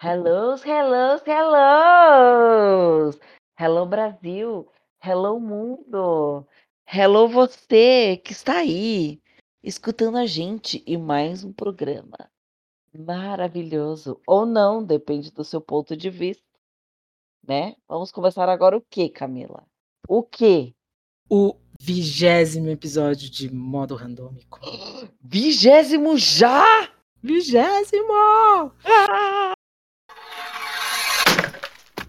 Hellos, hellos, hellos! Hello Brasil, hello mundo, hello você que está aí escutando a gente em mais um programa maravilhoso ou não, depende do seu ponto de vista, né? Vamos começar agora o que, Camila? O que? O vigésimo episódio de modo randômico. Vigésimo já? Vigésimo! Ah!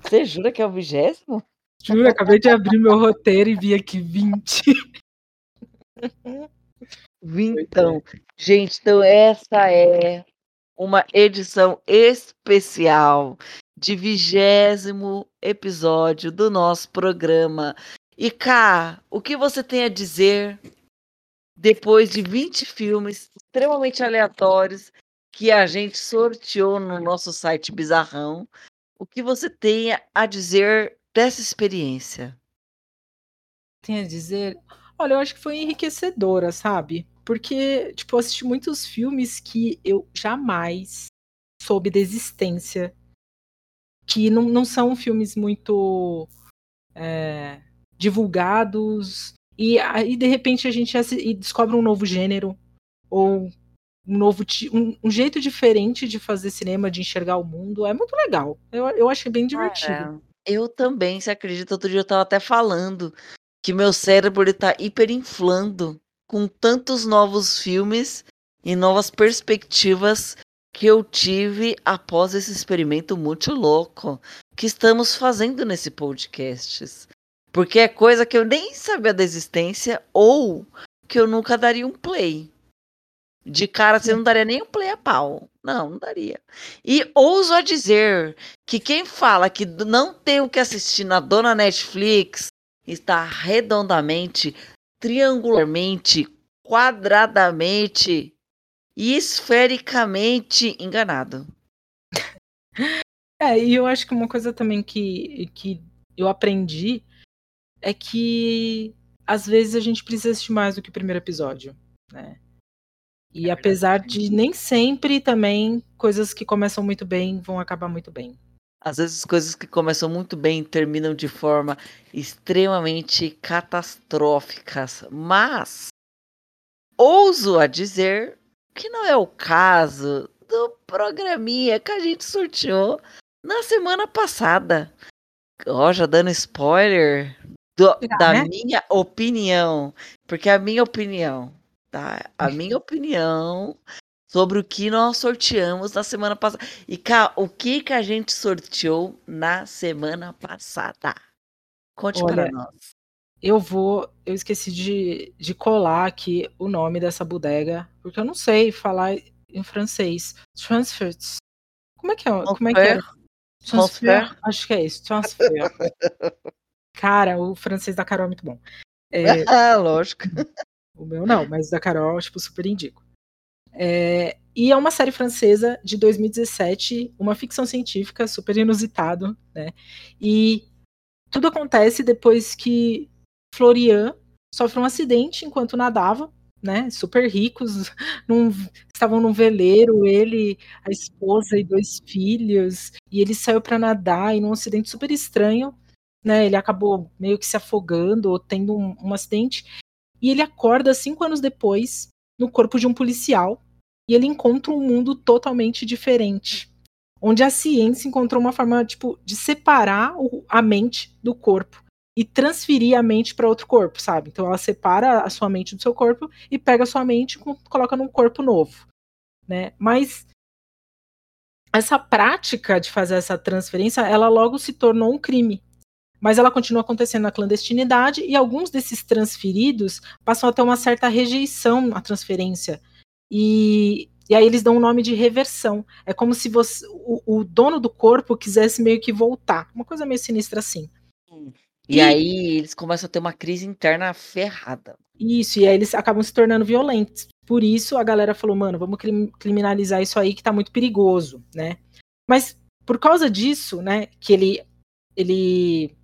Você jura que é o vigésimo? Juro, acabei de abrir meu roteiro e vi aqui 20. Vintão. Gente, então essa é uma edição especial de vigésimo episódio do nosso programa. E cá, o que você tem a dizer depois de 20 filmes extremamente aleatórios que a gente sorteou no nosso site bizarrão? O que você tem a dizer dessa experiência? Tem a dizer? Olha, eu acho que foi enriquecedora, sabe? Porque, tipo, eu assisti muitos filmes que eu jamais soube da existência. Que não, não são filmes muito é, divulgados. E aí, de repente, a gente descobre um novo gênero. Ou um novo um, um, jeito diferente de fazer cinema, de enxergar o mundo. É muito legal. Eu, eu achei bem divertido. eu também, se acredita, outro dia eu tava até falando que meu cérebro ele tá hiperinflando com tantos novos filmes e novas perspectivas que eu tive após esse experimento muito louco que estamos fazendo nesse podcast. Porque é coisa que eu nem sabia da existência ou que eu nunca daria um play. De cara, você não daria nem um play a pau. Não, não daria. E ouso a dizer que quem fala que não tem o que assistir na dona Netflix está redondamente, triangularmente, quadradamente e esfericamente enganado. É, e eu acho que uma coisa também que, que eu aprendi é que às vezes a gente precisa assistir mais do que o primeiro episódio, né? E é apesar de nem sempre também coisas que começam muito bem vão acabar muito bem. Às vezes coisas que começam muito bem terminam de forma extremamente catastróficas, mas ouso a dizer que não é o caso do programinha que a gente sorteou na semana passada. Ó, já dando spoiler do, da né? minha opinião, porque a minha opinião tá? A minha opinião sobre o que nós sorteamos na semana passada. E cá, o que que a gente sorteou na semana passada? Conte Olha, para nós. Eu vou, eu esqueci de, de colar aqui o nome dessa bodega, porque eu não sei falar em francês. Transfers. Como é que é? Como é que é? Transfer? Transfer? Acho que é isso. Transfer. Cara, o francês da Carol é muito bom. É, ah, lógico. O meu não, mas da Carol, tipo, super indico. É, e é uma série francesa de 2017, uma ficção científica super inusitado, né? E tudo acontece depois que Florian sofre um acidente enquanto nadava, né? Super ricos, num, estavam num veleiro, ele, a esposa e dois filhos, e ele saiu para nadar e num acidente super estranho, né? Ele acabou meio que se afogando ou tendo um, um acidente e ele acorda cinco anos depois no corpo de um policial e ele encontra um mundo totalmente diferente, onde a ciência encontrou uma forma tipo de separar o, a mente do corpo e transferir a mente para outro corpo, sabe? Então ela separa a sua mente do seu corpo e pega a sua mente e coloca num corpo novo, né? Mas essa prática de fazer essa transferência, ela logo se tornou um crime, mas ela continua acontecendo na clandestinidade e alguns desses transferidos passam a ter uma certa rejeição à transferência. E, e aí eles dão o um nome de reversão. É como se você, o, o, dono do corpo quisesse meio que voltar. Uma coisa meio sinistra assim. E, e aí eles começam a ter uma crise interna ferrada. Isso, e aí eles acabam se tornando violentos. Por isso a galera falou, mano, vamos criminalizar isso aí que tá muito perigoso, né? Mas por causa disso, né, que ele ele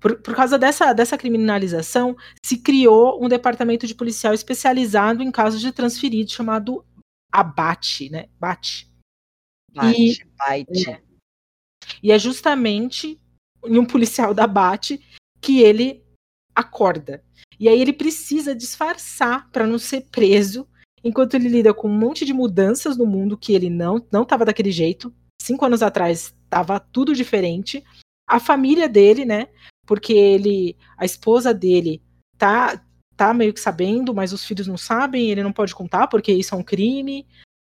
por, por causa dessa, dessa criminalização, se criou um departamento de policial especializado em casos de transferidos chamado ABAT, né? BAT. Bate, bate. É, e é justamente em um policial da Bate que ele acorda. E aí ele precisa disfarçar para não ser preso, enquanto ele lida com um monte de mudanças no mundo que ele não não estava daquele jeito. Cinco anos atrás estava tudo diferente. A família dele, né? Porque ele, a esposa dele tá tá meio que sabendo, mas os filhos não sabem, ele não pode contar porque isso é um crime.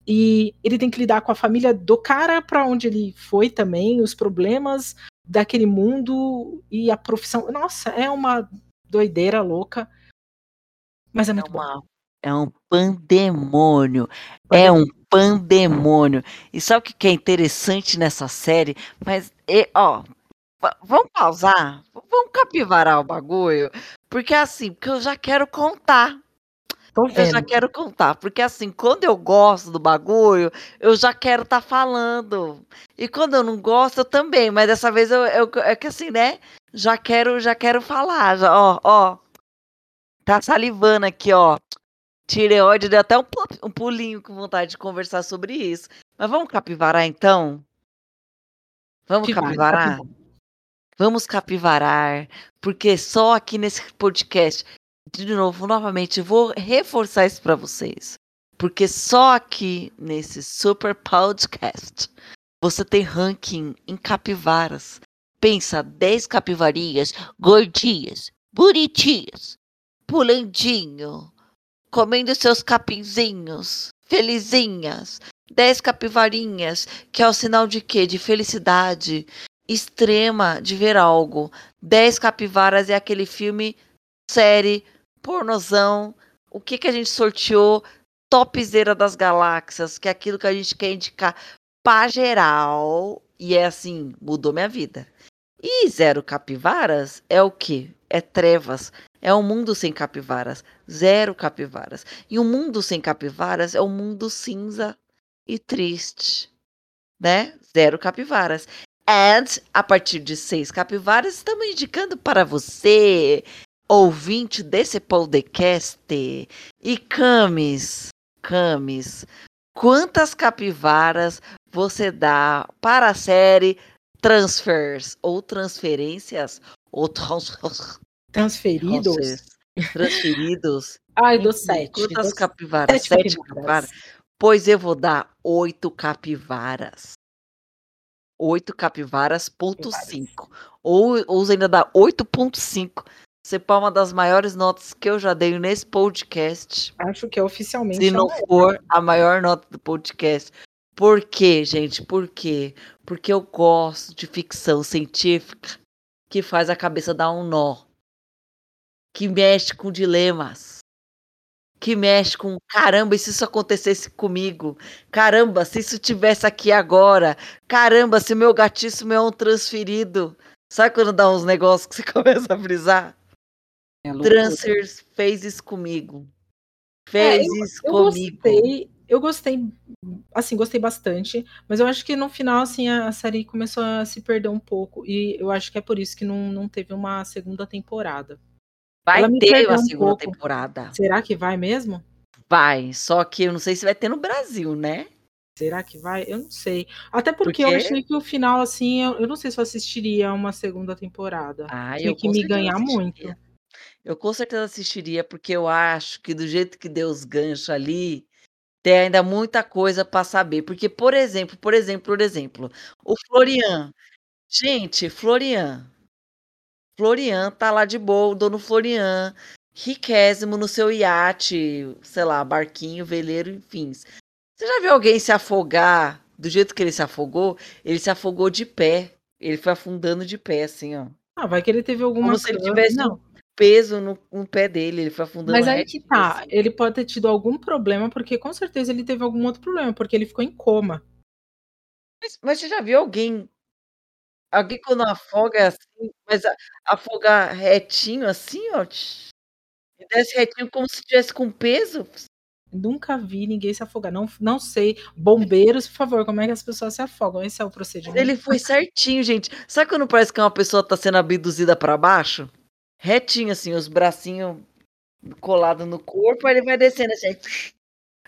E ele tem que lidar com a família do cara para onde ele foi também, os problemas daquele mundo e a profissão. Nossa, é uma doideira louca. Mas é muito é uma, bom. É um pandemônio. É um pandemônio. E sabe o que é interessante nessa série? Mas, e, ó, vamos pausar? Vamos capivarar o bagulho? Porque assim, porque eu já quero contar. Eu já quero contar, porque assim, quando eu gosto do bagulho, eu já quero estar tá falando. E quando eu não gosto, eu também, mas dessa vez eu, eu é que assim, né? Já quero, já quero falar, já, ó, ó. Tá salivando aqui, ó. Tireoide deu até um, um pulinho com vontade de conversar sobre isso. Mas vamos capivarar então? Vamos capivarar? Vamos capivarar, porque só aqui nesse podcast de novo, novamente, vou reforçar isso para vocês. Porque só aqui nesse Super Podcast você tem ranking em capivaras. Pensa 10 capivarinhas gordinhas, bonitinhas, pulandinho, comendo seus capinzinhos, felizinhas. 10 capivarinhas, que é o sinal de quê? De felicidade extrema de ver algo. 10 capivaras é aquele filme, série pornozão, o que, que a gente sorteou, topzera das galáxias, que é aquilo que a gente quer indicar pra geral. E é assim, mudou minha vida. E zero capivaras é o quê? É trevas. É um mundo sem capivaras. Zero capivaras. E um mundo sem capivaras é um mundo cinza e triste. Né? Zero capivaras. And, a partir de seis capivaras, estamos indicando para você ouvinte desse podcast. E Camis, Camis, quantas capivaras você dá para a série Transfers ou transferências ou trans... transferidos? Transferidos. Ai, do sete. Quantas capivaras? Sete, sete capivaras. Pois eu vou dar oito capivaras. Oito capivaras, ponto cinco. Ou, ou ainda dá 8.5 ser uma das maiores notas que eu já dei nesse podcast. Acho que é oficialmente. Se não for a maior nota do podcast. Por quê, gente? Por quê? Porque eu gosto de ficção científica que faz a cabeça dar um nó. Que mexe com dilemas. Que mexe com caramba, e se isso acontecesse comigo? Caramba, se isso tivesse aqui agora? Caramba, se meu gatíssimo é um transferido. Sabe quando dá uns negócios que você começa a brisar? É Transfers fez isso comigo. Fez é, eu, isso eu comigo. Gostei, eu gostei, assim, gostei bastante, mas eu acho que no final, assim, a série começou a se perder um pouco, e eu acho que é por isso que não, não teve uma segunda temporada. Vai ter uma um segunda pouco. temporada. Será que vai mesmo? Vai, só que eu não sei se vai ter no Brasil, né? Será que vai? Eu não sei. Até porque, porque... eu achei que o final, assim, eu, eu, não sei se eu assistiria uma segunda temporada. Ah, Tinha que me ganhar muito. Eu com certeza assistiria, porque eu acho que do jeito que deu os ganchos ali, tem ainda muita coisa para saber. Porque, por exemplo, por exemplo, por exemplo, o Florian. Gente, Florian. Florian tá lá de boa, o dono Florian, riquésimo no seu iate, sei lá, barquinho, veleiro, enfim. Você já viu alguém se afogar do jeito que ele se afogou? Ele se afogou de pé. Ele foi afundando de pé, assim, ó. Ah, vai que ele teve alguma Como se ele tivesse não peso no, no pé dele, ele foi afundando Mas aí que tá, assim. ele pode ter tido algum problema, porque com certeza ele teve algum outro problema, porque ele ficou em coma. Mas, mas você já viu alguém alguém quando afoga assim, mas afogar retinho assim, ó, e desce retinho como se tivesse com peso? Nunca vi ninguém se afogar. Não, não sei. Bombeiros, por favor, como é que as pessoas se afogam? Esse é o procedimento. Ele foi certinho, gente. Sabe quando parece que uma pessoa tá sendo abduzida para baixo? retinho, assim, os bracinhos colados no corpo, aí ele vai descendo assim.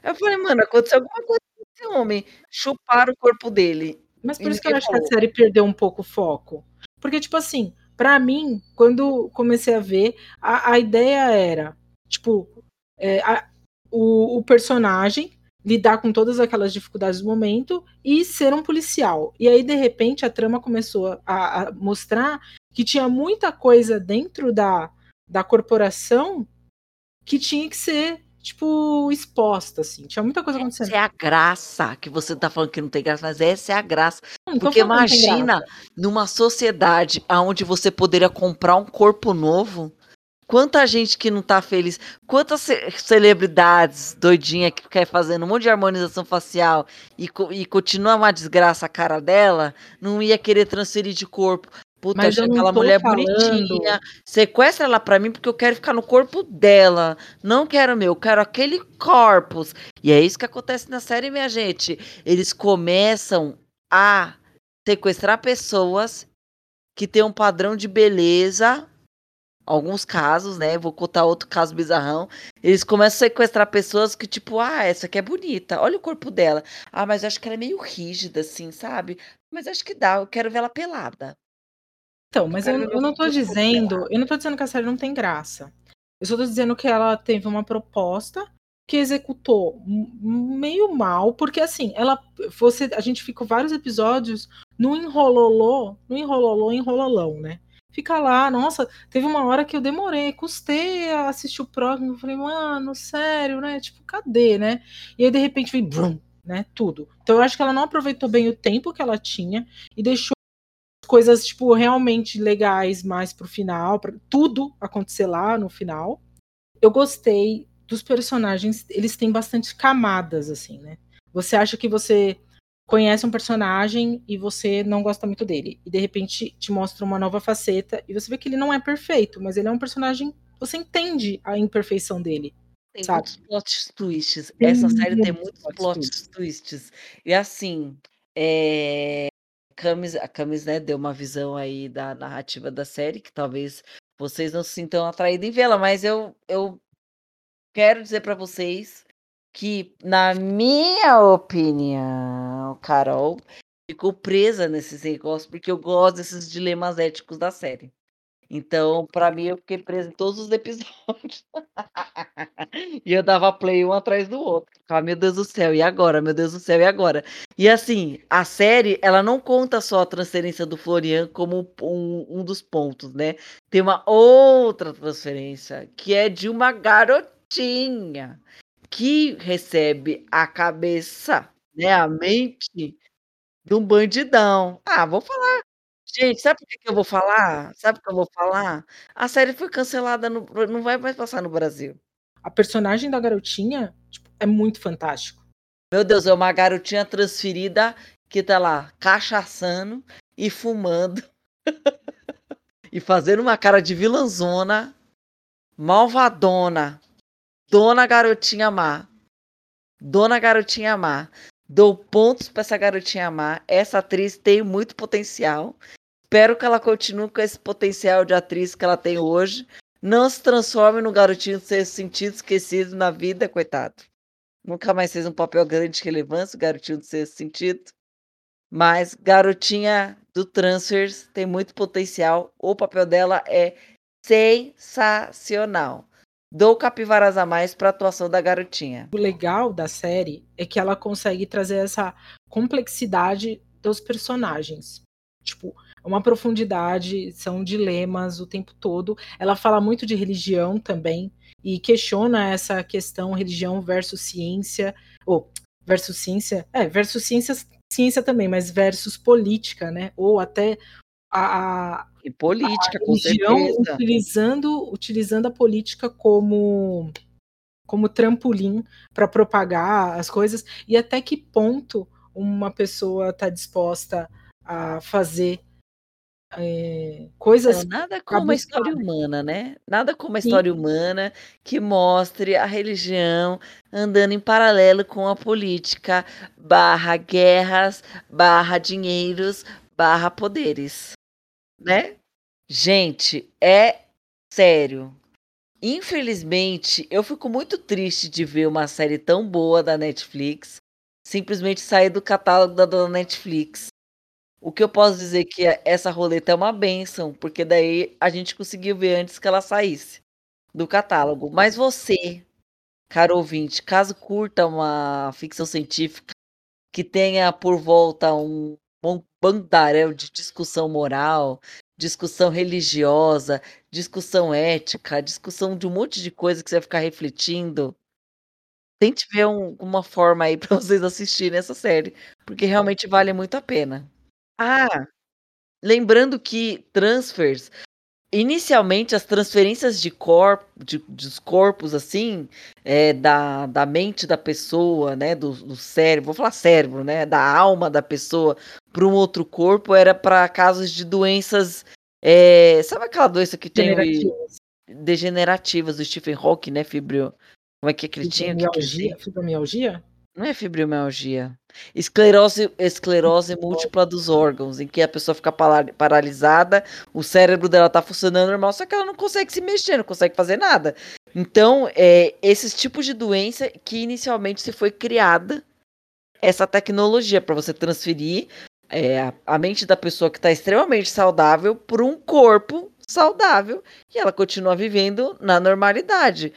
Eu falei, mano, aconteceu alguma coisa com esse homem, chuparam o corpo dele. Mas por isso que eu acho que a série perdeu um pouco o foco. Porque, tipo assim, para mim, quando comecei a ver, a, a ideia era, tipo, é, a, o, o, personagem lidar com todas aquelas dificuldades do momento e ser um policial. E aí, de repente, a trama começou a, a mostrar que tinha muita coisa dentro da, da corporação que tinha que ser tipo, exposta, assim. Tinha muita coisa acontecendo. Essa é a graça que você tá falando que não tem graça, mas essa é a graça. Não, Porque imagina numa sociedade onde você poderia comprar um corpo novo. Quanta gente que não tá feliz, quantas celebridades doidinha que quer fazendo um monte de harmonização facial e, e continua uma desgraça a cara dela, não ia querer transferir de corpo. Puta, Mas aquela mulher falando... bonitinha. Sequestra ela pra mim porque eu quero ficar no corpo dela. Não quero meu, eu quero aquele corpus. E é isso que acontece na série, minha gente. Eles começam a sequestrar pessoas que têm um padrão de beleza. Alguns casos, né? Vou contar outro caso bizarrão. Eles começam a sequestrar pessoas que, tipo, ah, essa aqui é bonita, olha o corpo dela. Ah, mas eu acho que ela é meio rígida, assim, sabe? Mas acho que dá, eu quero ver ela pelada. Então, mas eu, eu não tô dizendo, eu não tô dizendo que a série não tem graça. Eu só tô dizendo que ela teve uma proposta que executou meio mal, porque assim, ela você a gente ficou vários episódios no enrololô, no enrololô, enrololão, né? Fica lá, nossa, teve uma hora que eu demorei, custei a assistir o próximo, falei, mano, sério, né? Tipo, cadê, né? E aí de repente vem brum, né, tudo. Então eu acho que ela não aproveitou bem o tempo que ela tinha e deixou coisas, tipo, realmente legais mais pro final, pra tudo acontecer lá no final. Eu gostei dos personagens, eles têm bastante camadas, assim, né? Você acha que você conhece um personagem e você não gosta muito dele. E de repente te mostra uma nova faceta e você vê que ele não é perfeito, mas ele é um personagem. Você entende a imperfeição dele. Tem sabe? muitos plot twists. Tem Essa série tem muitos plot twists. E assim, é... Camis, a Camis, né, deu uma visão aí da narrativa da série, que talvez vocês não se sintam atraídos em vê-la, mas eu, eu quero dizer para vocês que, na minha opinião, Carol ficou presa nesses negócios, porque eu gosto desses dilemas éticos da série. Então, para mim, eu fiquei preso em todos os episódios. e eu dava play um atrás do outro. Ah, meu Deus do céu, e agora? Meu Deus do céu, e agora? E assim, a série, ela não conta só a transferência do Florian como um, um dos pontos, né? Tem uma outra transferência, que é de uma garotinha que recebe a cabeça, né, a mente de um bandidão. Ah, vou falar Gente, sabe por que que eu vou falar? Sabe o que eu vou falar? A série foi cancelada no não vai mais passar no Brasil. A personagem da garotinha, tipo, é muito fantástico. Meu Deus, é uma garotinha transferida que tá lá cachaçando e fumando e fazendo uma cara de vilãzona, malvadona, dona garotinha má. Dona garotinha má. Dou pontos para essa garotinha má. Essa atriz tem muito potencial. Espero que ela continue com esse potencial de atriz que ela tem hoje. Não se transforme no garotinho ser sentido esquecido na vida, coitado. Nunca mais fez um papel grande de relevância, o garotinho do sexto sentido. Mas garotinha do Transfers tem muito potencial. O papel dela é sensacional. Dou capivaras a mais para a atuação da garotinha. O legal da série é que ela consegue trazer essa complexidade dos personagens. Tipo, uma profundidade, são dilemas o tempo todo. Ela fala muito de religião também e questiona essa questão religião versus ciência, ou versus ciência, é, versus ciência, ciência também, mas versus política, né? Ou até a, a e política, a religião utilizando utilizando a política como como trampolim para propagar as coisas e até que ponto uma pessoa está disposta a fazer é, coisas. Então, nada como a história humana, né? Nada como a história humana que mostre a religião andando em paralelo com a política, barra guerras, barra dinheiros, barra poderes. Né? Gente, é sério. Infelizmente, eu fico muito triste de ver uma série tão boa da Netflix simplesmente sair do catálogo da, da Netflix. O que eu posso dizer que essa roleta é uma benção, porque daí a gente conseguiu ver antes que ela saísse do catálogo. Mas você, caro ouvinte, caso curta uma ficção científica que tenha por volta um, bandaréu de discussão moral, discussão religiosa, discussão ética, discussão de um monte de coisa que você vai ficar refletindo, tente ver um, uma forma aí para vocês assistirem essa série, porque realmente vale muito a pena. Ah, lembrando que transfers inicialmente as transferências de corpo de dos corpos, assim, eh, da da mente da pessoa, né, do do cérebro, vou falar cérebro, né, da alma da pessoa para um outro corpo era para casos de doenças, eh, sabe aquela doença que tem Degenerativas. degenerativas do Stephen Hawking, né, fibrio como é que que que ele tinha? Fibromialgia? Fibromialgia? Não é fibromialgia. Esclerose esclerose múltipla dos órgãos, em que a pessoa fica paralisada, o cérebro dela tá funcionando normal, só que ela não consegue se mexer, não consegue fazer nada. Então, eh, esses tipos de doença que inicialmente se foi criada essa tecnologia para você transferir, eh, a a mente da pessoa que tá extremamente saudável para um corpo saudável, e ela continua vivendo na normalidade.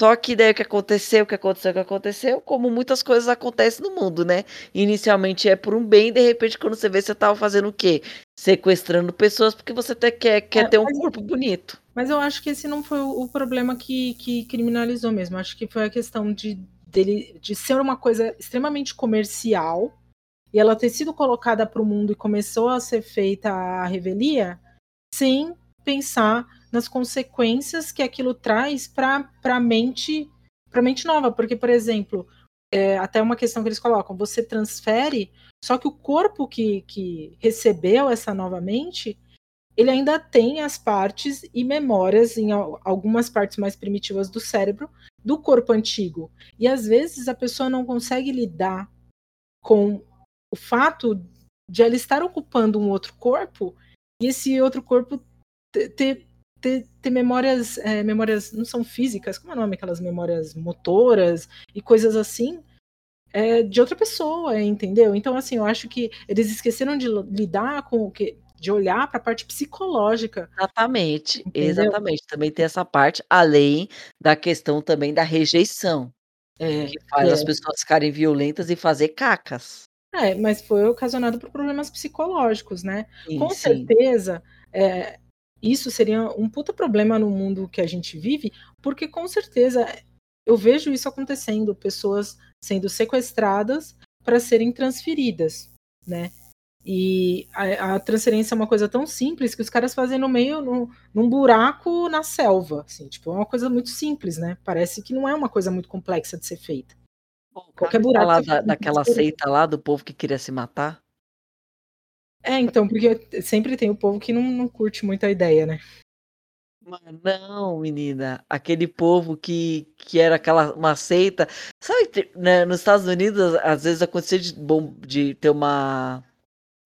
Só que daí o que aconteceu, o que aconteceu, o que aconteceu, como muitas coisas acontecem no mundo, né. Inicialmente é por um bem, de repente quando você vê você estava fazendo o quê? Sequestrando pessoas, porque você até quer quer É, ter um mas corpo bonito. mas eu acho que esse não foi o problema que que criminalizou mesmo, acho que foi a questão de dele de ser uma coisa extremamente comercial, e ela ter sido colocada para o mundo e começou a ser feita à revelia, sem pensar nas consequências que aquilo traz pra pra mente mente nova, porque, por exemplo, eh, até uma questão que eles colocam, você transfere, só que o corpo que que recebeu essa nova mente, ele ainda tem as partes e memórias em al algumas partes mais primitivas do cérebro, do corpo antigo. E às vezes a pessoa não consegue lidar com o fato de ela estar ocupando um outro corpo, e esse outro corpo te ter ter ter memórias, eh, memórias não são físicas, como é o nome aquelas memórias motoras e coisas assim, eh, de outra pessoa, entendeu? Então, assim, eu acho que eles esqueceram de lidar com o que de olhar para a parte psicológica. Exatamente, Entendeu? exatamente, também tem essa parte, além da questão também da rejeição, É, que faz as é pessoas ficarem violentas e fazer cacas. É, mas foi ocasionado por problemas psicológicos, né. Sim, Com sim. certeza, eh, isso seria um puta problema no mundo que a gente vive, porque com certeza eu vejo isso acontecendo, pessoas sendo sequestradas para serem transferidas, né. E a a transferência é uma coisa tão simples que os caras fazem no meio num num buraco na selva, assim, tipo, é uma coisa muito simples, né, parece que não é uma coisa muito complexa de ser feita. Bom, Qualquer buraco falar você da daquela seita lá do povo que queria se matar. É, então, porque sempre tem o povo que não não curte muito a ideia, né. Mano, não menina, aquele povo que que era aquela uma seita, sabe né, nos Estados Unidos às vezes acontecia de bom de ter uma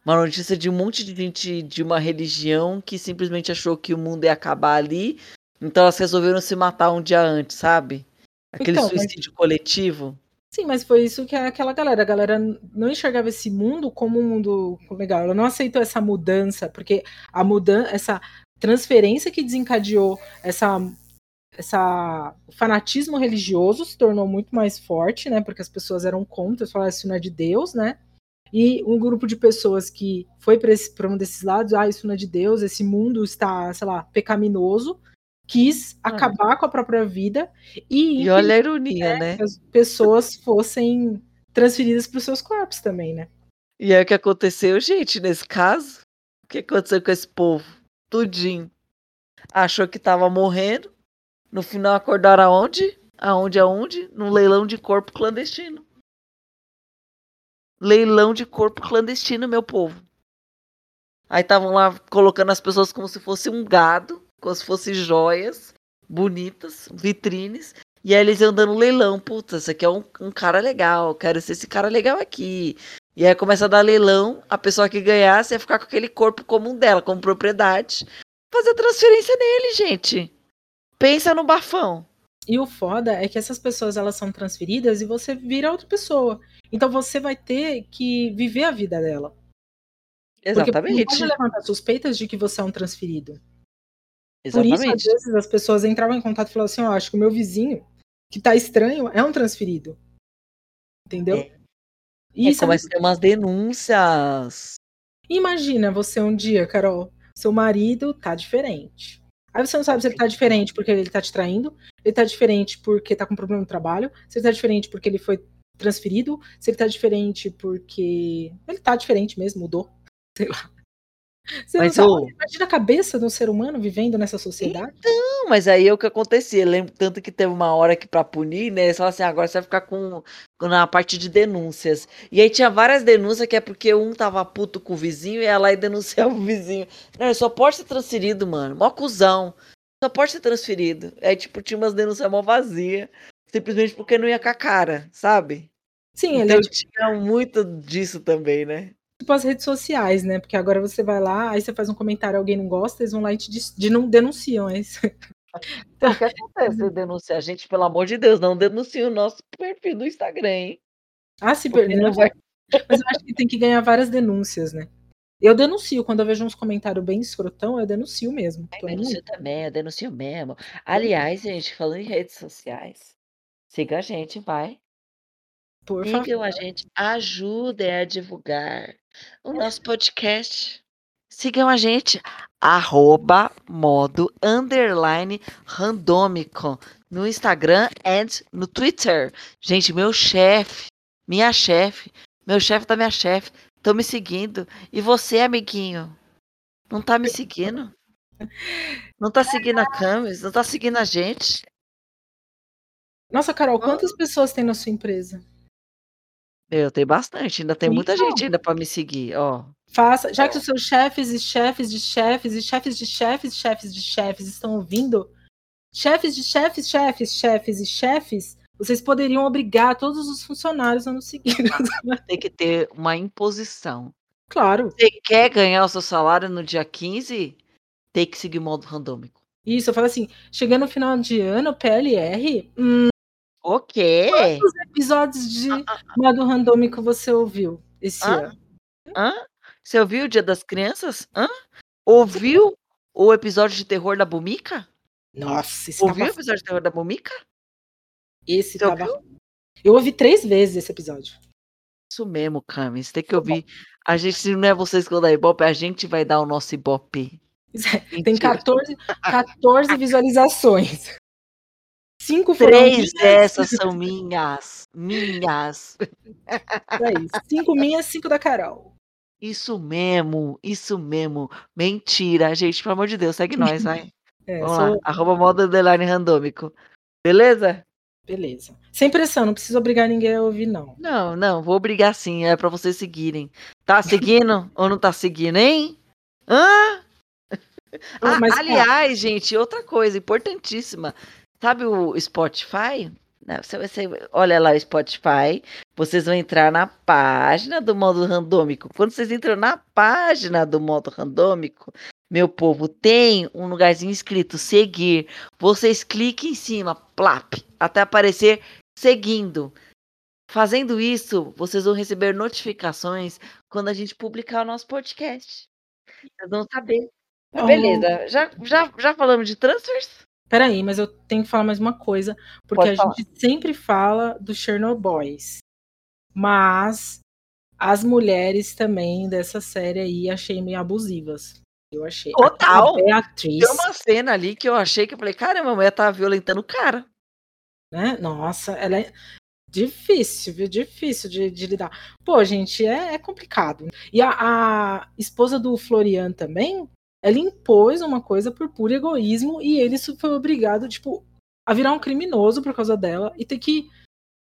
uma notícia de um monte de gente de uma religião que simplesmente achou que o mundo ia acabar ali, então elas resolveram se matar um dia antes, sabe. Aquele Então, mas suicídio coletivo. Sim, mas foi isso que aquela galera, a galera não enxergava esse mundo como um mundo legal, ela não aceitou essa mudança, porque a mudan essa transferência que desencadeou essa essa o fanatismo religioso se tornou muito mais forte, né, porque as pessoas eram contra, falaram: "Isso não é de Deus", né. E um grupo de pessoas que foi para um desses lados: "Ah, isso não é de Deus, esse mundo está, sei lá, pecaminoso", quis Hã. acabar com a própria vida e E olha a ironia, né, né. que as pessoas fossem transferidas para os seus corpos também, né. E aí o que aconteceu, gente, nesse caso? O que aconteceu com esse povo? Tudinho. Achou que estava morrendo, no final acordaram aonde? Aonde, aonde? Num leilão de corpo clandestino. Leilão de corpo clandestino, meu povo. Aí estavam lá colocando as pessoas como se fosse um gado, como se fosse joias bonitas, vitrines, e aí eles iam dando leilão, "Puta, esse aqui é um um cara legal, quero ser esse cara legal aqui". E aí começa a dar leilão, a pessoa que ganhasse ia ficar com aquele corpo como um dela, como propriedade, fazer transferência nele gente. Pensa no bafão. E o foda é que essas pessoas elas são transferidas e você vira outra pessoa. Então você vai ter que viver a vida dela. Exatamente. Porque pode levantar suspeitas de que você é um transferido. Exatamente. Por isso, às vezes, as pessoas entravam em contato e falavam assim: Ó, oh, acho que o meu vizinho, que tá estranho, é um transferido. Entendeu? É. E é, começa a ter umas denúncias. Imagina você um dia, Carol, seu marido tá diferente. Aí você não sabe se ele tá diferente porque ele tá te traindo, ele tá diferente porque tá com problema no trabalho, se ele tá diferente porque ele foi transferido, se ele tá diferente porque. Ele tá diferente mesmo, mudou. Sei lá. Você mas não sabe, imagina a cabeça de um ser humano vivendo nessa sociedade? Então, mas aí é o que acontecia. Eu lembro tanto que teve uma hora que para punir, né? Falaram assim: agora você vai ficar com na parte de denúncias. E aí tinha várias denúncias que é porque um tava puto com o vizinho e ela ia denunciar o vizinho. Não, só pode ser transferido, mano. Mó cuzão. Só pode ser transferido. Aí, tipo, tinha umas denúncias mó vazia. Simplesmente porque não ia com a cara, sabe? Sim, então, ele é... tinha muito disso também, né? Tipo as redes sociais, né? Porque agora você vai lá, aí você faz um comentário, alguém não gosta, eles vão lá e te de, não denunciam. Aí você... Então, o que acontece? Denunciar a gente, pelo amor de Deus, não denuncie o nosso perfil do Instagram, hein? Ah, se perder. Vai... Mas eu acho que tem que ganhar várias denúncias, né? Eu denuncio, quando eu vejo uns comentários bem escrotão, eu denuncio mesmo. Eu denuncio também, eu denuncio mesmo. Aliás, gente, falando em redes sociais, siga a gente, vai. Por Sigam favor. a gente, ajudem a divulgar o nosso podcast. Sigam a gente, arroba modo underline randômico no Instagram e no Twitter. Gente, meu chefe, minha chefe, meu chefe da minha chefe, estão me seguindo. E você, amiguinho, não tá me seguindo? Não tá seguindo a Camis? Não tá seguindo a gente? Nossa, Carol, quantas pessoas tem na sua empresa? Eu tenho bastante, ainda tem muita gente ainda para me seguir, ó. Faça, já que os seus chefes e chefes de chefes e chefes de chefes, chefes de chefes estão ouvindo, chefes de chefes, chefes, chefes e chefes, vocês poderiam obrigar todos os funcionários a nos seguir. Tem que ter uma imposição. Claro. Você quer ganhar o seu salário no dia 15? Tem que seguir o modo randômico. Isso, eu falo assim, chegando no final de ano, PLR, hum, o quê? Quantos episódios de ah, ah, ah. modo randômico você ouviu esse Hã? ano? Hã? Você ouviu o Dia das Crianças? Hã? Ouviu o episódio de terror da Bumica? Nossa, esse Ouviu tava... o episódio de terror da Bumica? Esse Você tava. Ouviu? Eu ouvi três vezes esse episódio. Isso mesmo, Camis. Tem que ouvir. A gente, se não é vocês que vão dar Ibope, a gente vai dar o nosso Ibope. Tem 14, 14 visualizações. Cinco Três dessas são minhas. Minhas. É isso. Cinco minhas, cinco da Carol. Isso mesmo, isso mesmo. Mentira, gente, pelo amor de Deus, segue nós, vai. É, Vamos sou... lá, arroba moda underline randômico. Beleza? Beleza. Sem pressão, não precisa obrigar ninguém a ouvir, não. Não, não, vou obrigar sim, é para vocês seguirem. Tá seguindo ou não tá seguindo, hein? Hã? Ah, mas, aliás, gente, outra coisa importantíssima. Sabe o Spotify? Né, você, você olha lá o Spotify, vocês vão entrar na página do modo randômico. Quando vocês entram na página do modo randômico, meu povo, tem um lugarzinho escrito seguir. Vocês cliquem em cima, plap, até aparecer seguindo. Fazendo isso, vocês vão receber notificações quando a gente publicar o nosso podcast. Vocês vão saber. Mas beleza, já, já, já falamos de transfers? Peraí, mas eu tenho que falar mais uma coisa, porque Pode a falar. gente sempre fala do Chernobyls. Mas as mulheres também dessa série aí achei meio abusivas. Eu achei. Total. Beatriz. Tem uma cena ali que eu achei que eu falei, caramba, a mulher tá violentando o cara. Né? Nossa, ela é difícil, viu? Difícil de, de lidar. Pô, gente, é, é complicado. E a, a, esposa do Florian também, ela impôs uma coisa por puro egoísmo e ele foi obrigado, tipo, a virar um criminoso por causa dela e ter que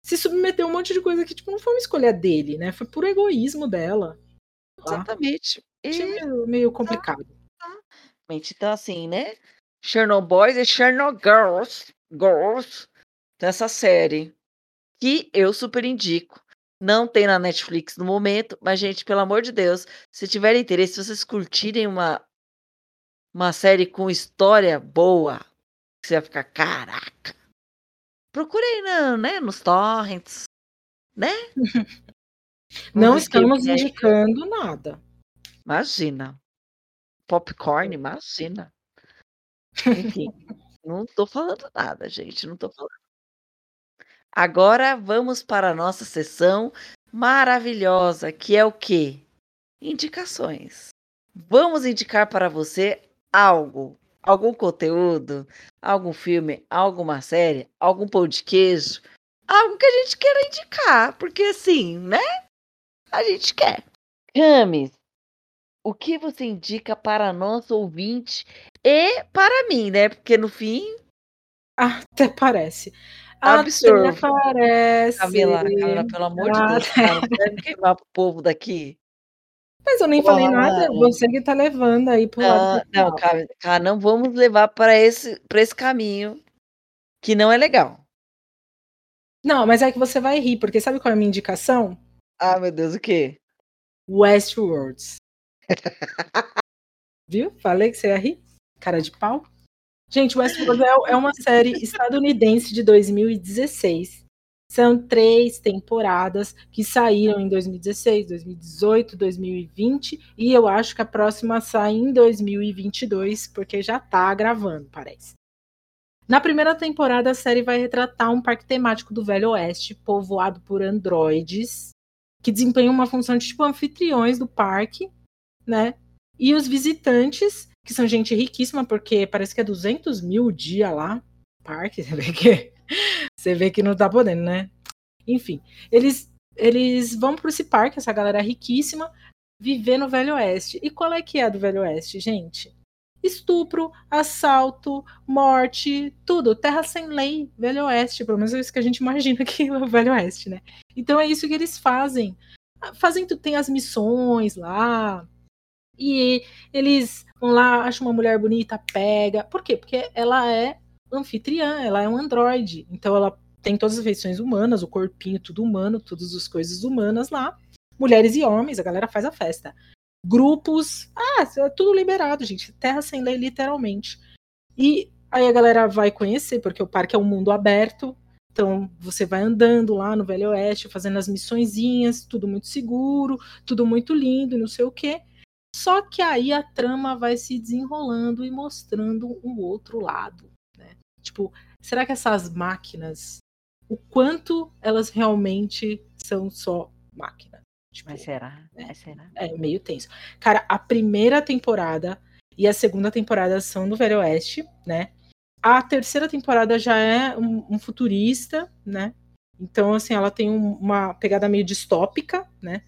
se submeter a um monte de coisa que, tipo, não foi uma escolha dele, né? Foi puro egoísmo dela. Exatamente. E... Meio, meio complicado. Então, assim, né? Chernobyl e Chernogirls Girls, dessa série que eu super indico. Não tem na Netflix no momento, mas, gente, pelo amor de Deus, se tiverem interesse, se vocês curtirem uma, uma série com história boa, você vai ficar, caraca, procurei na, né, nos torrents, né? Não estamos indicando nada. Imagina. Popcorn, imagina. Enfim, não tô falando nada, gente, não tô falando. Agora vamos para a nossa sessão maravilhosa, que é o quê? Indicações. Vamos indicar para você algo, algum conteúdo, algum filme, alguma série, algum pão de queijo, algo que a gente queira indicar, porque assim, né? A gente quer. Camis, o que você indica para nosso ouvinte e para mim, né? Porque no fim. Até parece. Absurdo. Até parece. Camila, Camila, pelo amor de Deus, cara, não queimar o povo daqui. Mas eu nem falei nada, você que tá levando aí pro lado. Não, não cara, cara, não vamos levar para esse, pra esse caminho que não é legal. Não, mas é que você vai rir, porque sabe qual é a minha indicação? Ah, meu Deus, o quê? Westworlds. Viu? Falei que você ia rir? Cara de pau. Gente, Westworld é, é uma série estadunidense de 2016. São três temporadas que saíram em 2016, 2018, 2020 e eu acho que a próxima sai em 2022, porque já tá gravando, parece. Na primeira temporada, a série vai retratar um parque temático do Velho Oeste, povoado por androides, que desempenham uma função de tipo anfitriões do parque, né? E os visitantes que são gente riquíssima, porque parece que é 200 mil o dia lá, parque, você vê que, você vê que não tá podendo, né? Enfim, eles, eles vão para esse parque, essa galera riquíssima, viver no Velho Oeste. E qual é que é do Velho Oeste, gente? Estupro, assalto, morte, tudo. Terra sem lei, Velho Oeste. Pelo menos é isso que a gente imagina que é o Velho Oeste, né? Então é isso que eles fazem. Fazem, tem as missões lá, e eles vão lá, acham uma mulher bonita, pega. Por quê? Porque ela é anfitriã, ela é um androide. Então ela tem todas as feições humanas, o corpinho tudo humano, todas as coisas humanas lá. Mulheres e homens, a galera faz a festa. Grupos, ah, é tudo liberado, gente. Terra sem lei, literalmente. E aí a galera vai conhecer, porque o parque é um mundo aberto. Então você vai andando lá no Velho Oeste, fazendo as missõezinhas, tudo muito seguro, tudo muito lindo, não sei o quê. Só que aí a trama vai se desenrolando e mostrando um outro lado? Tipo, será que essas máquinas, o quanto elas realmente são só máquinas? Tipo, Mas será? Né? Mas será? É meio tenso. Cara, a primeira temporada e a segunda temporada são do Velho Oeste, né? A terceira temporada já é um, um futurista, né? Então, assim, ela tem um, uma pegada meio distópica, né?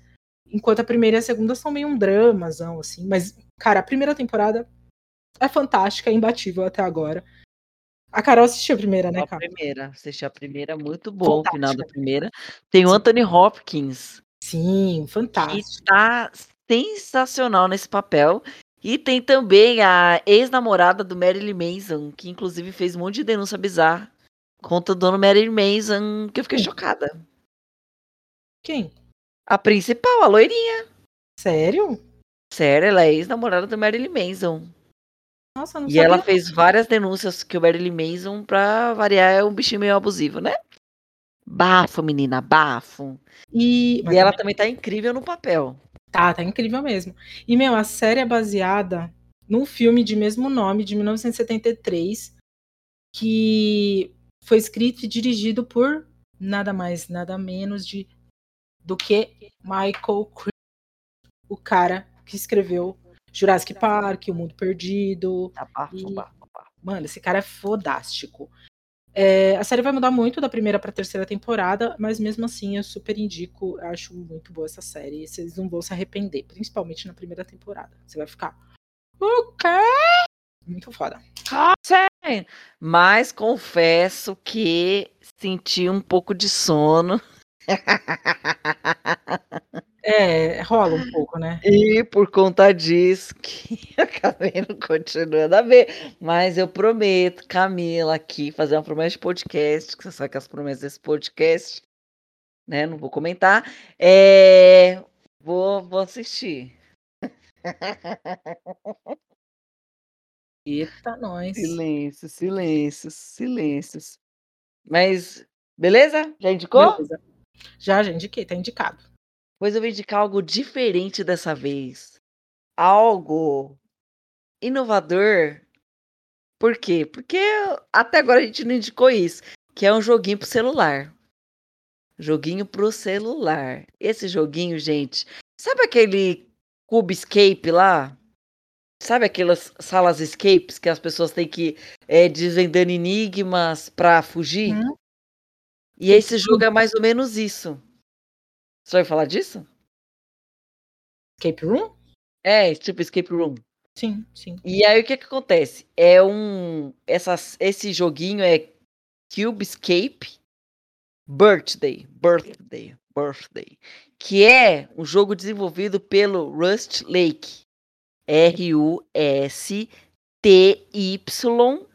Enquanto a primeira e a segunda são meio um dramazão, assim. Mas, cara, a primeira temporada é fantástica, é imbatível até agora. A Carol assistiu a primeira, né, cara? A primeira, assisti a primeira, muito bom o final da primeira. Tem o Anthony Hopkins. Sim, fantástico. Que tá sensacional nesse papel. E tem também a ex-namorada do Marilyn Manson, que inclusive fez um monte de denúncia bizarra contra o dono Marilyn Manson, que eu fiquei chocada. Quem? A principal, a loirinha. Sério? Sério, ela é ex-namorada do Marilyn Manson. Nossa, não E ela fez várias denúncias que o Marilyn Manson, pra variar, é um bichinho meio abusivo, né? Bafo, menina, bafo. E, e ela também tá incrível no papel. Tá, tá incrível mesmo. E, meu, a série é baseada num filme de mesmo nome, de 1973, que foi escrito e dirigido por nada mais, nada menos de do que Michael Crichton, o cara que escreveu Jurassic Park, O Mundo Perdido. e... Mano, esse cara é fodástico. É, a série vai mudar muito da primeira para a terceira temporada, mas mesmo assim eu super indico, eu acho muito boa essa série. Vocês não vão se arrepender, principalmente na primeira temporada. Você vai ficar. O quê? Muito foda. Mas confesso que senti um pouco de sono É, rola um pouco, né? E por conta disso que acabei não continuando a ver. Mas eu prometo, Camila, aqui, fazer uma promessa de podcast, que você sabe que as promessas desse podcast, né? Não vou comentar. É, vou, vou assistir. Eita, nós. Silêncio, silêncios, silêncios. Mas, beleza? Já indicou? Beleza. Já, já indiquei, tá indicado. Pois eu vou indicar algo diferente dessa vez. Algo inovador. Por quê? Porque até agora a gente não indicou isso, que é um joguinho pro celular. Joguinho pro celular. Esse joguinho, gente, sabe aquele Cube Escape lá? Sabe aquelas salas escapes que as pessoas têm que é, desvendando enigmas pra fugir? Hum. E esse jogo é mais ou menos isso. Você vai falar disso? Escape Room? É, tipo escape room. Sim, sim. E aí o que que acontece? É um essas, esse joguinho é Cube Escape Birthday, Birthday, Birthday, que é um jogo desenvolvido pelo Rust Lake. R U S T Y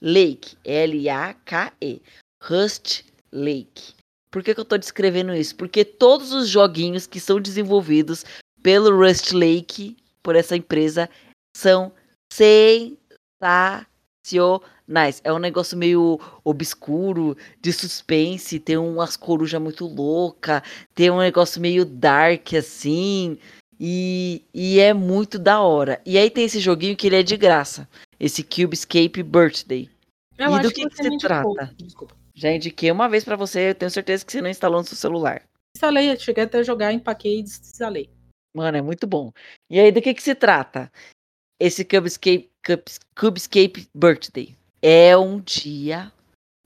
Lake, L A K E. Rust Lake. Por que, que eu estou descrevendo isso? Porque todos os joguinhos que são desenvolvidos pelo Rust Lake, por essa empresa, são sensacionais. É um negócio meio obscuro, de suspense, tem umas corujas muito loucas, tem um negócio meio dark assim, e, e é muito da hora. E aí tem esse joguinho que ele é de graça, esse Cube Escape Birthday. Eu e do que, que se trata? Desculpa. Já indiquei uma vez pra você, eu tenho certeza que você não instalou no seu celular. Instalei, cheguei até a jogar, empaquei e desinstalei. Mano, é muito bom. E aí, do que que se trata? Esse Cubescape, Cubes- Cubescape Birthday. É um dia,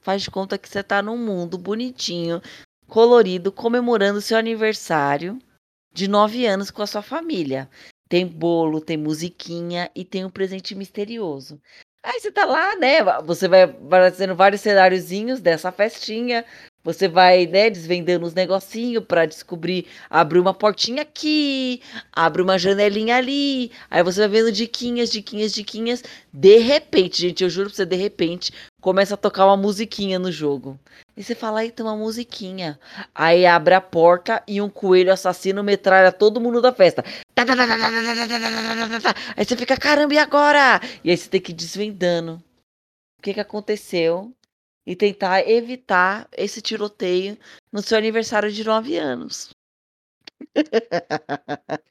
faz de conta que você tá num mundo bonitinho, colorido, comemorando seu aniversário de nove anos com a sua família. Tem bolo, tem musiquinha e tem um presente misterioso. Aí você tá lá, né? Você vai fazendo vários cenáriozinhos dessa festinha. Você vai, né, desvendando os negocinhos para descobrir, abre uma portinha aqui, abre uma janelinha ali. Aí você vai vendo diquinhas, diquinhas, diquinhas. De repente, gente, eu juro pra você, de repente, começa a tocar uma musiquinha no jogo. E você fala, aí tem uma musiquinha. Aí abre a porta e um coelho assassino metralha todo mundo da festa. Aí você fica, caramba, e agora? E aí você tem que ir desvendando. O que, que aconteceu? E tentar evitar esse tiroteio no seu aniversário de 9 anos.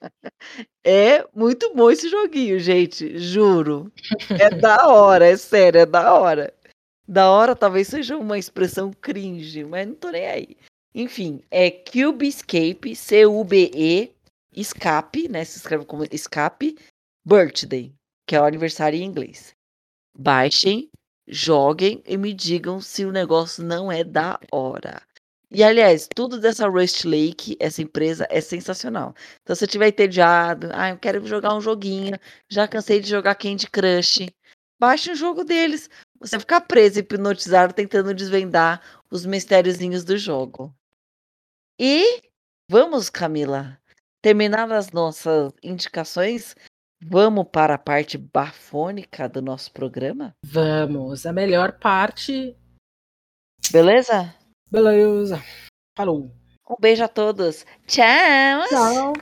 É muito bom esse joguinho, gente, juro. É da hora, é sério, é da hora. Da hora talvez seja uma expressão cringe, mas não tô nem aí. Enfim, é Cube Escape, C-U-B-E, Escape, né? Se escreve como Escape, Birthday, que é o aniversário em inglês. Baixem, joguem e me digam se o negócio não é da hora. E aliás, tudo dessa Rust Lake, essa empresa, é sensacional. Então, se você tiver entediado, ah, eu quero jogar um joguinho, já cansei de jogar Candy Crush, baixe um jogo deles. Você ficar preso e hipnotizado tentando desvendar os mistériozinhos do jogo. E vamos, Camila, terminar as nossas indicações, vamos para a parte bafônica do nosso programa? Vamos, a melhor parte. Beleza? Beleza. Falou. Um beijo a todos. Tchau! Tchau.